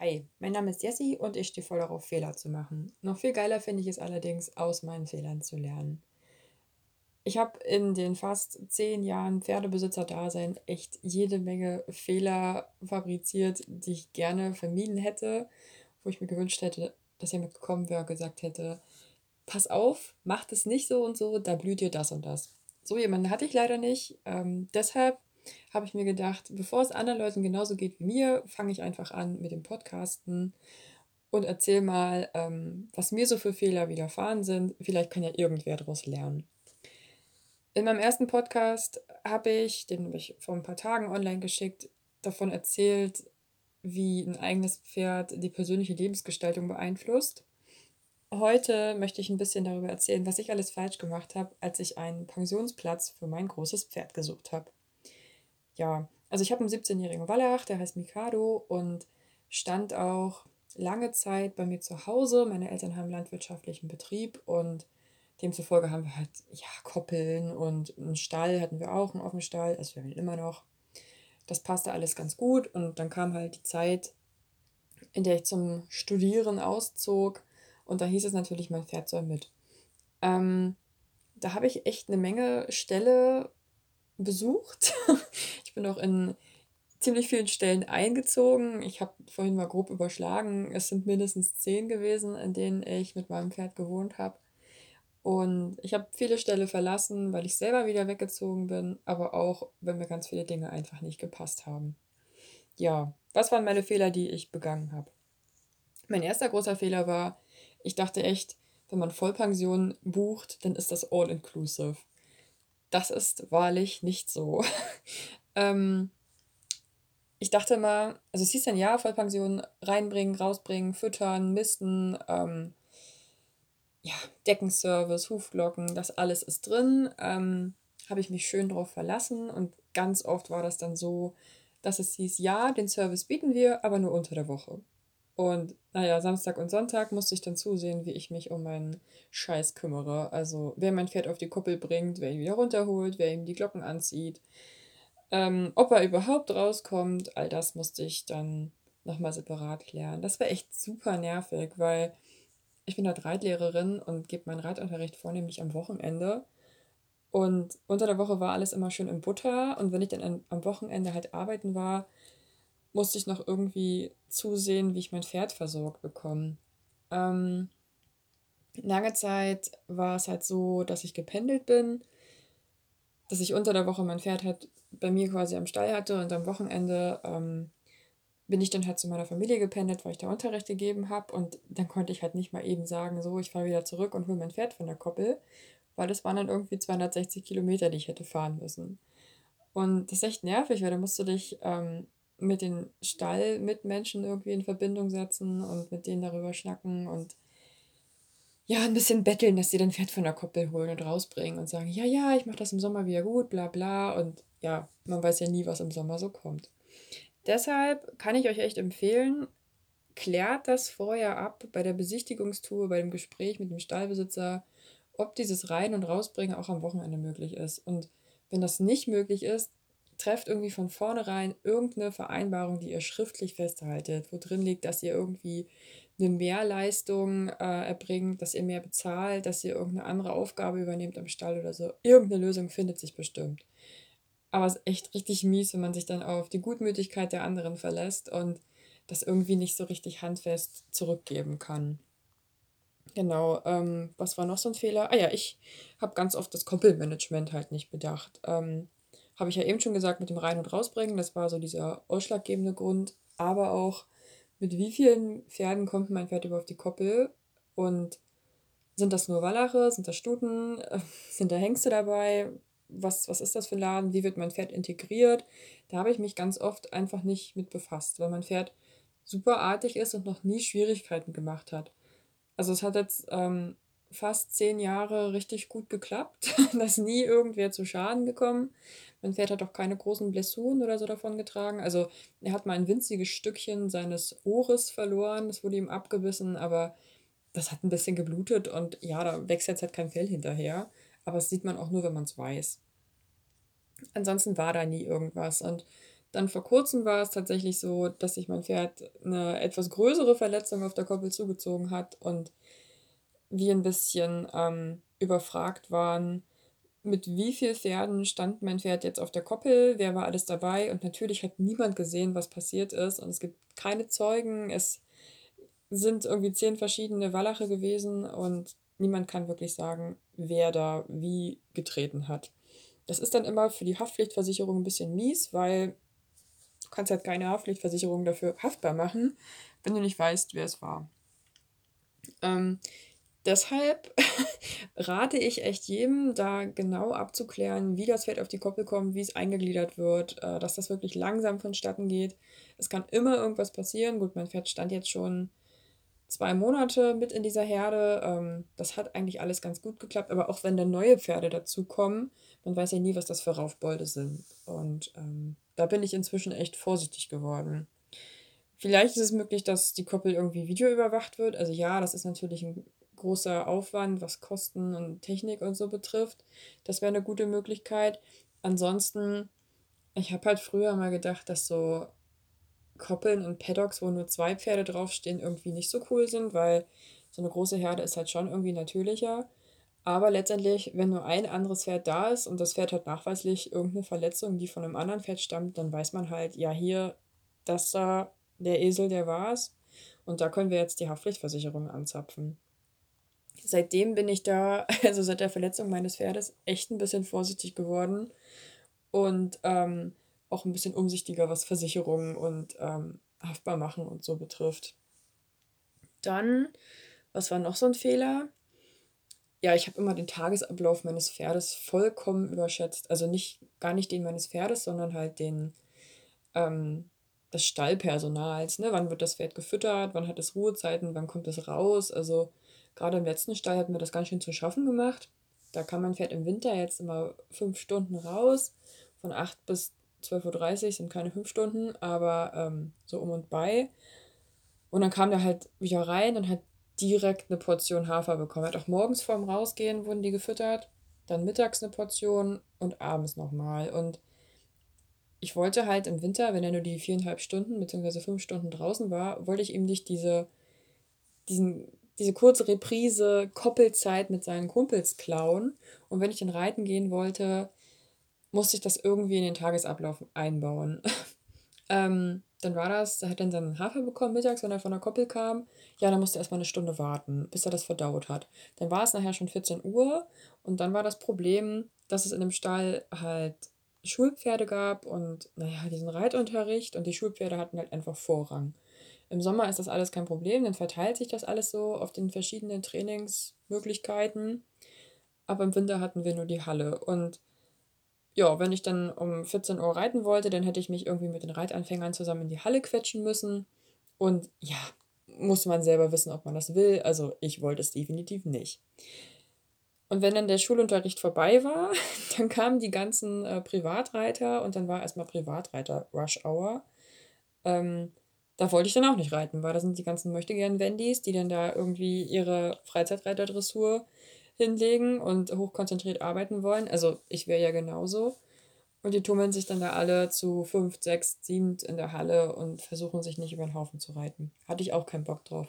Hi, mein Name ist Jessie und ich stehe voll darauf, Fehler zu machen. Noch viel geiler finde ich es allerdings, aus meinen Fehlern zu lernen. Ich habe in den fast zehn Jahren Pferdebesitzer-Dasein echt jede Menge Fehler fabriziert, die ich gerne vermieden hätte, wo ich mir gewünscht hätte, dass jemand gekommen wäre und gesagt hätte, pass auf, mach das nicht so und so, da blüht dir das und das. So jemanden hatte ich leider nicht. Ähm, deshalb habe ich mir gedacht, bevor es anderen Leuten genauso geht wie mir, fange ich einfach an mit dem Podcasten und erzähl mal, ähm, was mir so für Fehler widerfahren sind. Vielleicht kann ja irgendwer daraus lernen. In meinem ersten Podcast habe ich, den habe ich vor ein paar Tagen online geschickt, davon erzählt, wie ein eigenes Pferd die persönliche Lebensgestaltung beeinflusst. Heute möchte ich ein bisschen darüber erzählen, was ich alles falsch gemacht habe, als ich einen Pensionsplatz für mein großes Pferd gesucht habe. Ja, also ich habe einen 17-jährigen Wallach, der heißt Mikado und stand auch lange Zeit bei mir zu Hause. Meine Eltern haben landwirtschaftlichen Betrieb und demzufolge haben wir halt ja Koppeln und einen Stall hatten wir auch, einen offenen Stall, also wir haben ihn immer noch. Das passte alles ganz gut und dann kam halt die Zeit, in der ich zum Studieren auszog und da hieß es natürlich, mein Pferd soll mit. Ähm, da habe ich echt eine Menge Ställe besucht. ich bin auch in ziemlich vielen Stellen eingezogen. Ich habe vorhin mal grob überschlagen. Es sind mindestens zehn gewesen, in denen ich mit meinem Pferd gewohnt habe. Und ich habe viele Ställe verlassen, weil ich selber wieder weggezogen bin, aber auch, wenn mir ganz viele Dinge einfach nicht gepasst haben. Ja, was waren meine Fehler, die ich begangen habe? Mein erster großer Fehler war, ich dachte echt, wenn man Vollpension bucht, dann ist das all-inclusive. Das ist wahrlich nicht so. ähm, ich dachte mal, also es hieß dann ja, Vollpension reinbringen, rausbringen, füttern, misten, ähm, ja, Deckenservice, Hufglocken, das alles ist drin. Ähm, Habe ich mich schön drauf verlassen und ganz oft war das dann so, dass es hieß, ja, den Service bieten wir, aber nur unter der Woche. Und naja, Samstag und Sonntag musste ich dann zusehen, wie ich mich um meinen Scheiß kümmere. Also wer mein Pferd auf die Kuppel bringt, wer ihn wieder runterholt, wer ihm die Glocken anzieht, ähm, ob er überhaupt rauskommt, all das musste ich dann nochmal separat klären. Das war echt super nervig, weil ich bin dort Reitlehrerin und gebe meinen Reitunterricht vornehmlich am Wochenende. Und unter der Woche war alles immer schön in Butter. Und wenn ich dann am Wochenende halt arbeiten war, musste ich noch irgendwie zusehen, wie ich mein Pferd versorgt bekomme. Ähm, lange Zeit war es halt so, dass ich gependelt bin, dass ich unter der Woche mein Pferd halt bei mir quasi am Stall hatte und am Wochenende ähm, bin ich dann halt zu meiner Familie gependelt, weil ich da Unterricht gegeben habe und dann konnte ich halt nicht mal eben sagen, so, ich fahre wieder zurück und hole mein Pferd von der Koppel, weil das waren dann irgendwie 260 Kilometer, die ich hätte fahren müssen. Und das ist echt nervig, weil da musst du dich ähm, mit den Stallmitmenschen irgendwie in Verbindung setzen und mit denen darüber schnacken und ja, ein bisschen betteln, dass sie dann Pferd von der Koppel holen und rausbringen und sagen, ja, ja, ich mache das im Sommer wieder gut, bla bla. Und ja, man weiß ja nie, was im Sommer so kommt. Deshalb kann ich euch echt empfehlen, klärt das vorher ab bei der Besichtigungstour, bei dem Gespräch mit dem Stallbesitzer, ob dieses Rein- und Rausbringen auch am Wochenende möglich ist. Und wenn das nicht möglich ist, trefft irgendwie von vornherein irgendeine Vereinbarung, die ihr schriftlich festhaltet, wo drin liegt, dass ihr irgendwie eine Mehrleistung äh, erbringt, dass ihr mehr bezahlt, dass ihr irgendeine andere Aufgabe übernehmt am Stall oder so. Irgendeine Lösung findet sich bestimmt. Aber es ist echt richtig mies, wenn man sich dann auf die Gutmütigkeit der anderen verlässt und das irgendwie nicht so richtig handfest zurückgeben kann. Genau, ähm, was war noch so ein Fehler? Ah ja, ich habe ganz oft das Koppelmanagement halt nicht bedacht. Ähm, habe ich ja eben schon gesagt, mit dem Rein- und Rausbringen, das war so dieser ausschlaggebende Grund. Aber auch, mit wie vielen Pferden kommt mein Pferd über auf die Koppel? Und sind das nur Wallache? Sind das Stuten? Sind da Hengste dabei? Was, was ist das für ein Laden? Wie wird mein Pferd integriert? Da habe ich mich ganz oft einfach nicht mit befasst, weil mein Pferd super artig ist und noch nie Schwierigkeiten gemacht hat. Also es hat jetzt ähm, fast zehn Jahre richtig gut geklappt. da ist nie irgendwer zu Schaden gekommen. Mein Pferd hat auch keine großen Blessuren oder so davon getragen. Also er hat mal ein winziges Stückchen seines Ohres verloren. Das wurde ihm abgebissen, aber das hat ein bisschen geblutet und ja, da wächst jetzt halt kein Fell hinterher. Aber das sieht man auch nur, wenn man es weiß. Ansonsten war da nie irgendwas. Und Dann vor Kurzem war es tatsächlich so, dass sich mein Pferd eine etwas größere Verletzung auf der Koppel zugezogen hat und wir ein bisschen ähm, überfragt waren, mit wie vielen Pferden stand mein Pferd jetzt auf der Koppel, wer war alles dabei und natürlich hat niemand gesehen, was passiert ist und es gibt keine Zeugen, es sind irgendwie zehn verschiedene Wallache gewesen und niemand kann wirklich sagen, wer da wie getreten hat. Das ist dann immer für die Haftpflichtversicherung ein bisschen mies, weil du kannst halt keine Haftpflichtversicherung dafür haftbar machen, wenn du nicht weißt, wer es war. Ähm, deshalb rate ich echt jedem, da genau abzuklären, wie das Pferd auf die Koppel kommt, wie es eingegliedert wird, äh, dass das wirklich langsam vonstatten geht. Es kann immer irgendwas passieren. Gut, mein Pferd stand jetzt schon zwei Monate mit in dieser Herde. Ähm, das hat eigentlich alles ganz gut geklappt. Aber auch wenn dann neue Pferde dazukommen, man weiß ja nie, was das für Raufbolde sind. Und ähm, da bin ich inzwischen echt vorsichtig geworden. Vielleicht ist es möglich, dass die Koppel irgendwie videoüberwacht wird. Also ja, das ist natürlich ein großer Aufwand, was Kosten und Technik und so betrifft. Das wäre eine gute Möglichkeit. Ansonsten, ich habe halt früher mal gedacht, dass so Koppeln und Paddocks, wo nur zwei Pferde draufstehen, irgendwie nicht so cool sind, weil so eine große Herde ist halt schon irgendwie natürlicher. Aber letztendlich, wenn nur ein anderes Pferd da ist und das Pferd hat nachweislich irgendeine Verletzung, die von einem anderen Pferd stammt, dann weiß man halt, ja, hier, das da, der Esel, der war es. Und da können wir jetzt die Haftpflichtversicherung anzapfen. Seitdem bin ich da, also seit der Verletzung meines Pferdes, echt ein bisschen vorsichtig geworden. Und ähm, auch ein bisschen umsichtiger, was Versicherungen und ähm, haftbar machen und so betrifft. Dann, was war noch so ein Fehler? Ja, ich habe immer den Tagesablauf meines Pferdes vollkommen überschätzt. Also nicht, gar nicht den meines Pferdes, sondern halt den ähm, des Stallpersonals. Ne? Wann wird das Pferd gefüttert? Wann hat es Ruhezeiten? Wann kommt es raus? Also gerade im letzten Stall hat mir das ganz schön zu schaffen gemacht. Da kam mein Pferd im Winter jetzt immer fünf Stunden raus, von acht bis 12.30 Uhr sind keine fünf Stunden, aber ähm, so um und bei. Und dann kam der halt wieder rein und hat direkt eine Portion Hafer bekommen. Hat auch morgens vorm Rausgehen wurden die gefüttert, dann mittags eine Portion und abends nochmal. Und ich wollte halt im Winter, wenn er nur die viereinhalb Stunden bzw. fünf Stunden draußen war, wollte ich ihm nicht diese, diesen, diese kurze Reprise, Koppelzeit mit seinen Kumpels klauen. Und wenn ich dann reiten gehen wollte, musste ich das irgendwie in den Tagesablauf einbauen. ähm, dann war das, er hat dann seinen Hafer bekommen mittags, wenn er von der Koppel kam. Ja, dann musste er erstmal eine Stunde warten, bis er das verdaut hat. Dann war es nachher schon 14 Uhr und dann war das Problem, dass es in dem Stall halt Schulpferde gab und naja, diesen Reitunterricht und die Schulpferde hatten halt einfach Vorrang. Im Sommer ist das alles kein Problem, dann verteilt sich das alles so auf den verschiedenen Trainingsmöglichkeiten. Aber im Winter hatten wir nur die Halle und ja, wenn ich dann um 14 Uhr reiten wollte, dann hätte ich mich irgendwie mit den Reitanfängern zusammen in die Halle quetschen müssen. Und ja, muss man selber wissen, ob man das will. Also ich wollte es definitiv nicht. Und wenn dann der Schulunterricht vorbei war, dann kamen die ganzen äh, Privatreiter und dann war erstmal Privatreiter-Rush Hour. Ähm, da wollte ich dann auch nicht reiten, weil da sind die ganzen Möchtegern-Wendis, die dann da irgendwie ihre Freizeitreiter-Dressur hinlegen und hochkonzentriert arbeiten wollen. Also ich wäre ja genauso. Und die tummeln sich dann da alle zu fünf, sechs, sieben in der Halle und versuchen sich nicht über den Haufen zu reiten. Hatte ich auch keinen Bock drauf.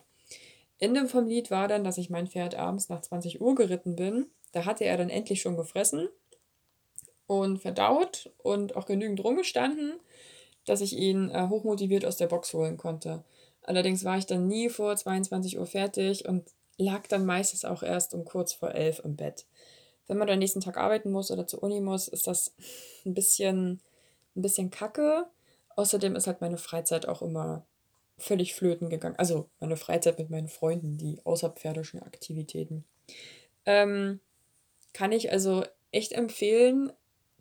Ende vom Lied war dann, dass ich mein Pferd abends nach 20 Uhr geritten bin. Da hatte er dann endlich schon gefressen und verdaut und auch genügend rumgestanden, dass ich ihn äh, hochmotiviert aus der Box holen konnte. Allerdings war ich dann nie vor 22 Uhr fertig und lag dann meistens auch erst um kurz vor elf im Bett. Wenn man dann nächsten Tag arbeiten muss oder zur Uni muss, ist das ein bisschen, ein bisschen kacke. Außerdem ist halt meine Freizeit auch immer völlig flöten gegangen. Also meine Freizeit mit meinen Freunden, die außerpferdischen Aktivitäten. Ähm, kann ich also echt empfehlen,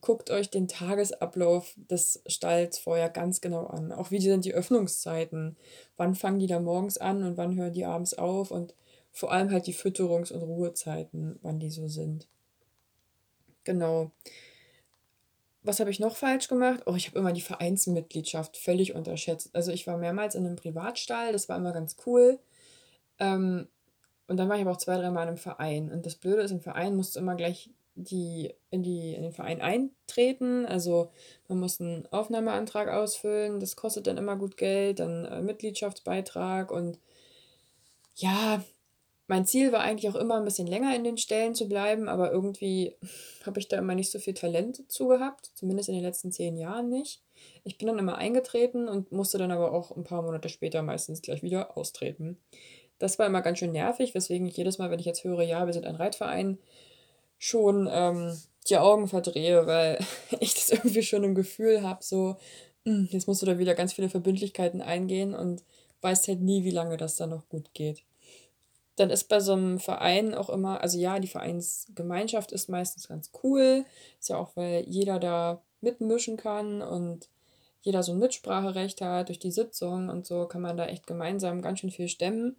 guckt euch den Tagesablauf des Stalls vorher ganz genau an. Auch wie sind die Öffnungszeiten? Wann fangen die da morgens an und wann hören die abends auf? Und vor allem halt die Fütterungs- und Ruhezeiten, wann die so sind. Genau. Was habe ich noch falsch gemacht? Oh, ich habe immer die Vereinsmitgliedschaft völlig unterschätzt. Also ich war mehrmals in einem Privatstall, das war immer ganz cool. Ähm, und dann war ich aber auch zwei, dreimal im Verein. Und das Blöde ist, im Verein musst du immer gleich die in die in den Verein eintreten. Also, man muss einen Aufnahmeantrag ausfüllen, das kostet dann immer gut Geld, dann, äh, Mitgliedschaftsbeitrag und ja, mein Ziel war eigentlich auch immer ein bisschen länger in den Stellen zu bleiben, aber irgendwie habe ich da immer nicht so viel Talent zu gehabt, zumindest in den letzten 10 Jahren nicht. Ich bin dann immer eingetreten und musste dann aber auch ein paar Monate später meistens gleich wieder austreten. Das war immer ganz schön nervig, weswegen ich jedes Mal, wenn ich jetzt höre: „Ja, wir sind ein Reitverein“, schon, ähm, die Augen verdrehe, weil ich das irgendwie schon im Gefühl habe, so, hm, jetzt musst du da wieder ganz viele Verbindlichkeiten eingehen und weißt halt nie, wie lange das dann noch gut geht. Dann ist bei so einem Verein auch immer also ja, die Vereinsgemeinschaft ist meistens ganz cool. Ist ja auch, weil jeder da mitmischen kann und jeder so ein Mitspracherecht hat durch die Sitzung und so kann man da echt gemeinsam ganz schön viel stemmen.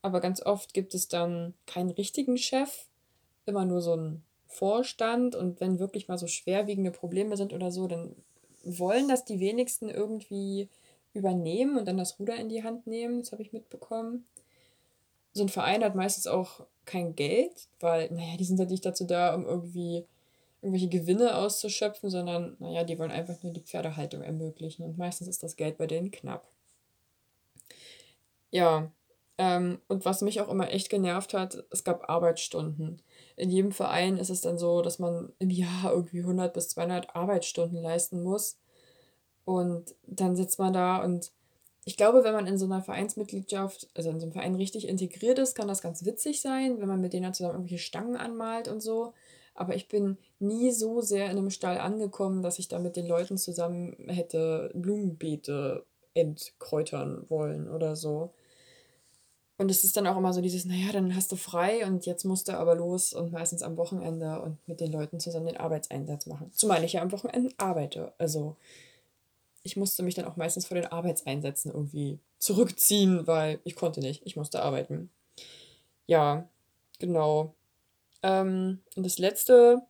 Aber ganz oft gibt es dann keinen richtigen Chef, immer nur so ein Vorstand und wenn wirklich mal so schwerwiegende Probleme sind oder so, dann wollen das die wenigsten irgendwie übernehmen und dann das Ruder in die Hand nehmen. Das habe ich mitbekommen. So ein Verein hat meistens auch kein Geld, weil, naja, die sind halt nicht dazu da, um irgendwie irgendwelche Gewinne auszuschöpfen, sondern, naja, die wollen einfach nur die Pferdehaltung ermöglichen und meistens ist das Geld bei denen knapp. Ja, ähm, und was mich auch immer echt genervt hat, es gab Arbeitsstunden. In jedem Verein ist es dann so, dass man im Jahr irgendwie 100 bis 200 Arbeitsstunden leisten muss. Und dann sitzt man da und ich glaube, wenn man in so einer Vereinsmitgliedschaft, also in so einem Verein richtig integriert ist, kann das ganz witzig sein, wenn man mit denen zusammen irgendwelche Stangen anmalt und so. Aber ich bin nie so sehr in einem Stall angekommen, dass ich da mit den Leuten zusammen hätte Blumenbeete entkräutern wollen oder so. Und es ist dann auch immer so dieses, naja, dann hast du frei und jetzt musst du aber los und meistens am Wochenende und mit den Leuten zusammen den Arbeitseinsatz machen. Zumal ich ja am Wochenende arbeite. Also ich musste mich dann auch meistens vor den Arbeitseinsätzen irgendwie zurückziehen, weil ich konnte nicht. Ich musste arbeiten. Ja, genau. Ähm, und das Letzte,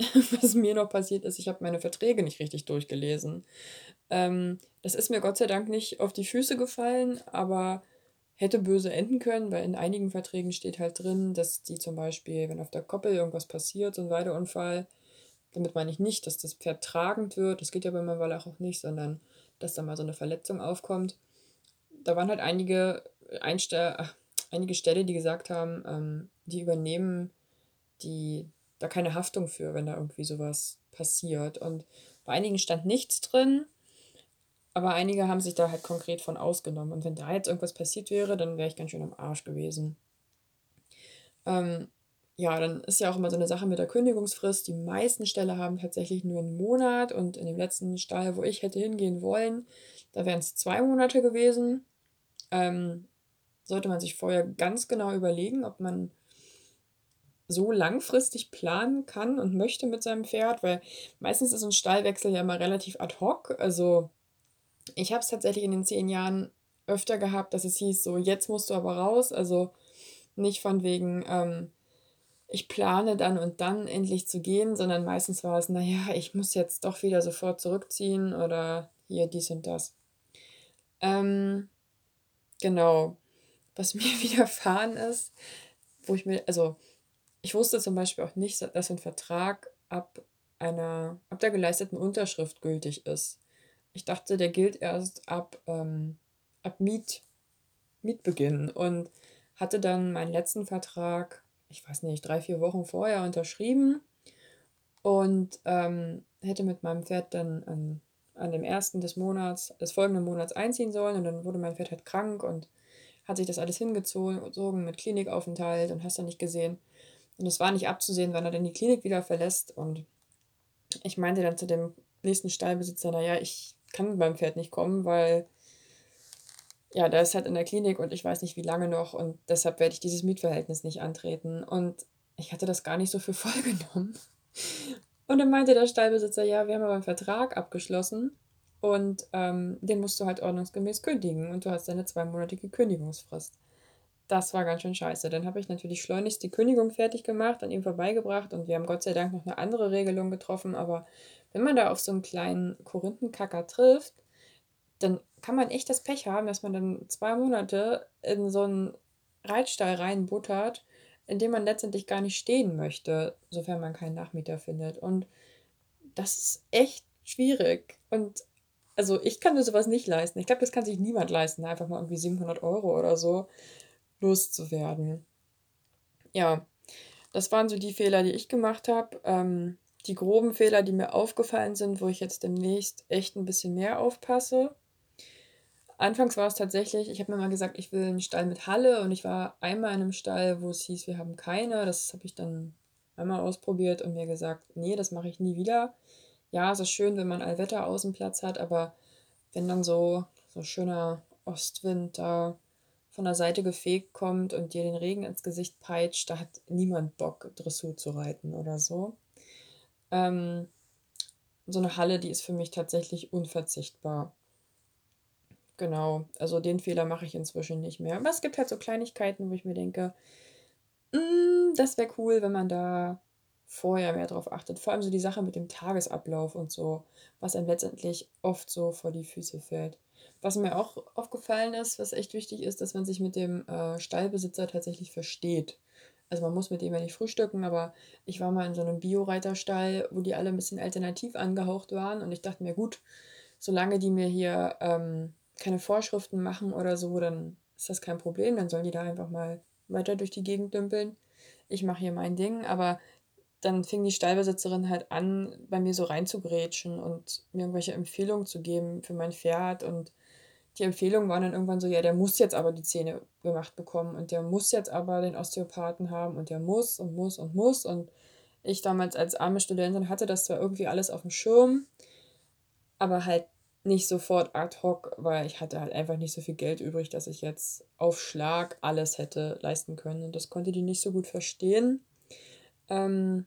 was mir noch passiert ist, ich habe meine Verträge nicht richtig durchgelesen. Ähm, das ist mir Gott sei Dank nicht auf die Füße gefallen, aber hätte böse enden können, weil in einigen Verträgen steht halt drin, dass die zum Beispiel, wenn auf der Koppel irgendwas passiert, so ein Weideunfall, damit meine ich nicht, dass das Pferd tragend wird, das geht ja bei meinem Wallach auch nicht, sondern dass da mal so eine Verletzung aufkommt. Da waren halt einige, Einste ach, einige Ställe, die gesagt haben, ähm, die übernehmen die da keine Haftung für, wenn da irgendwie sowas passiert. Und bei einigen stand nichts drin. Aber einige haben sich da halt konkret von ausgenommen. Und wenn da jetzt irgendwas passiert wäre, dann wäre ich ganz schön am Arsch gewesen. Ähm, ja, dann ist ja auch immer so eine Sache mit der Kündigungsfrist. Die meisten Ställe haben tatsächlich nur einen Monat und in dem letzten Stall, wo ich hätte hingehen wollen, da wären es zwei Monate gewesen. Ähm, sollte man sich vorher ganz genau überlegen, ob man so langfristig planen kann und möchte mit seinem Pferd, weil meistens ist ein Stallwechsel ja immer relativ ad hoc. Also ich habe es tatsächlich in den zehn Jahren öfter gehabt, dass es hieß, so jetzt musst du aber raus. Also nicht von wegen, ähm, ich plane dann und dann endlich zu gehen, sondern meistens war es, naja, ich muss jetzt doch wieder sofort zurückziehen oder hier dies und das. Ähm, genau. Was mir widerfahren ist, wo ich mir, also ich wusste zum Beispiel auch nicht, dass ein Vertrag ab einer, ab der geleisteten Unterschrift gültig ist. Ich dachte, der gilt erst ab, ähm, ab Miet, Mietbeginn und hatte dann meinen letzten Vertrag, ich weiß nicht, drei, vier Wochen vorher unterschrieben und ähm, hätte mit meinem Pferd dann an, an dem ersten des Monats, des folgenden Monats einziehen sollen und dann wurde mein Pferd halt krank und hat sich das alles hingezogen mit Klinikaufenthalt und hast dann nicht gesehen. Und es war nicht abzusehen, wann er denn die Klinik wieder verlässt. Und ich meinte dann zu dem nächsten Stallbesitzer, naja, ich kann mit meinem Pferd nicht kommen, weil ja, der ist halt in der Klinik und ich weiß nicht, wie lange noch und deshalb werde ich dieses Mietverhältnis nicht antreten. Und ich hatte das gar nicht so für voll genommen. Und dann meinte der Stallbesitzer, ja, wir haben aber einen Vertrag abgeschlossen und ähm, den musst du halt ordnungsgemäß kündigen und du hast eine zweimonatige Kündigungsfrist. Das war ganz schön scheiße. Dann habe ich natürlich schleunigst die Kündigung fertig gemacht, an ihm vorbeigebracht und wir haben Gott sei Dank noch eine andere Regelung getroffen, aber wenn man da auf so einen kleinen Korinthenkacker trifft, dann kann man echt das Pech haben, dass man dann zwei Monate in so einen Reitstall reinbuttert, in dem man letztendlich gar nicht stehen möchte, sofern man keinen Nachmieter findet. Und das ist echt schwierig. Und also ich kann mir sowas nicht leisten. Ich glaube, das kann sich niemand leisten, einfach mal irgendwie 700 Euro oder so loszuwerden. Ja, das waren so die Fehler, die ich gemacht habe. Ähm, die groben Fehler, die mir aufgefallen sind, wo ich jetzt demnächst echt ein bisschen mehr aufpasse. Anfangs war es tatsächlich, ich habe mir mal gesagt, ich will einen Stall mit Halle und ich war einmal in einem Stall, wo es hieß, wir haben keine. Das habe ich dann einmal ausprobiert und mir gesagt, nee, das mache ich nie wieder. Ja, es ist schön, wenn man Allwetter-Außenplatz hat, aber wenn dann so, so schöner Ostwind da von der Seite gefegt kommt und dir den Regen ins Gesicht peitscht, da hat niemand Bock, Dressur zu reiten oder so. Ähm, so eine Halle, die ist für mich tatsächlich unverzichtbar. Genau, also den Fehler mache ich inzwischen nicht mehr. Aber es gibt halt so Kleinigkeiten, wo ich mir denke, mm, das wäre cool, wenn man da vorher mehr drauf achtet. Vor allem so die Sache mit dem Tagesablauf und so, was einem letztendlich oft so vor die Füße fällt. Was mir auch aufgefallen ist, was echt wichtig ist, dass man sich mit dem äh, Stallbesitzer tatsächlich versteht. Also man muss mit dem ja nicht frühstücken, aber ich war mal in so einem Bio-Reiterstall, wo die alle ein bisschen alternativ angehaucht waren und ich dachte mir, gut, solange die mir hier ähm, keine Vorschriften machen oder so, dann ist das kein Problem. Dann sollen die da einfach mal weiter durch die Gegend dümpeln. Ich mache hier mein Ding, aber dann fing die Stallbesitzerin halt an, bei mir so reinzugrätschen und mir irgendwelche Empfehlungen zu geben für mein Pferd. Und die Empfehlungen waren dann irgendwann so, ja, der muss jetzt aber die Zähne gemacht bekommen und der muss jetzt aber den Osteopathen haben und der muss und muss und muss. Und ich damals als arme Studentin hatte das zwar irgendwie alles auf dem Schirm, aber halt nicht sofort ad hoc, weil ich hatte halt einfach nicht so viel Geld übrig, dass ich jetzt auf Schlag alles hätte leisten können. Und das konnte die nicht so gut verstehen. Ähm,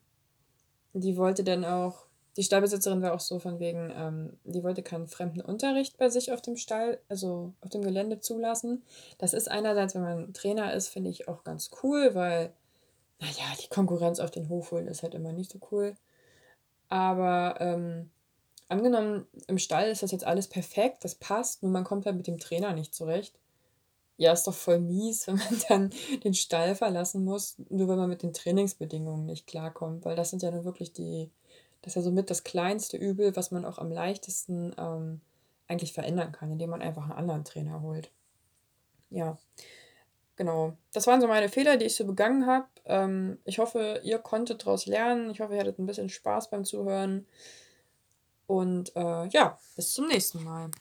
die wollte dann auch, die Stallbesitzerin war auch so von wegen, ähm, die wollte keinen fremden Unterricht bei sich auf dem Stall, also auf dem Gelände zulassen. Das ist einerseits, wenn man Trainer ist, finde ich auch ganz cool, weil, naja, die Konkurrenz auf den Hof holen ist halt immer nicht so cool. Aber ähm, Angenommen, im Stall ist das jetzt alles perfekt, das passt, nur man kommt halt mit dem Trainer nicht zurecht. Ja, ist doch voll mies, wenn man dann den Stall verlassen muss, nur wenn man mit den Trainingsbedingungen nicht klarkommt, weil das sind ja nur wirklich die, das ist ja somit das kleinste Übel, was man auch am leichtesten ähm, eigentlich verändern kann, indem man einfach einen anderen Trainer holt. Ja, genau. Das waren so meine Fehler, die ich so begangen habe. Ähm, ich hoffe, ihr konntet daraus lernen. Ich hoffe, ihr hattet ein bisschen Spaß beim Zuhören. Und äh, ja, bis zum nächsten Mal.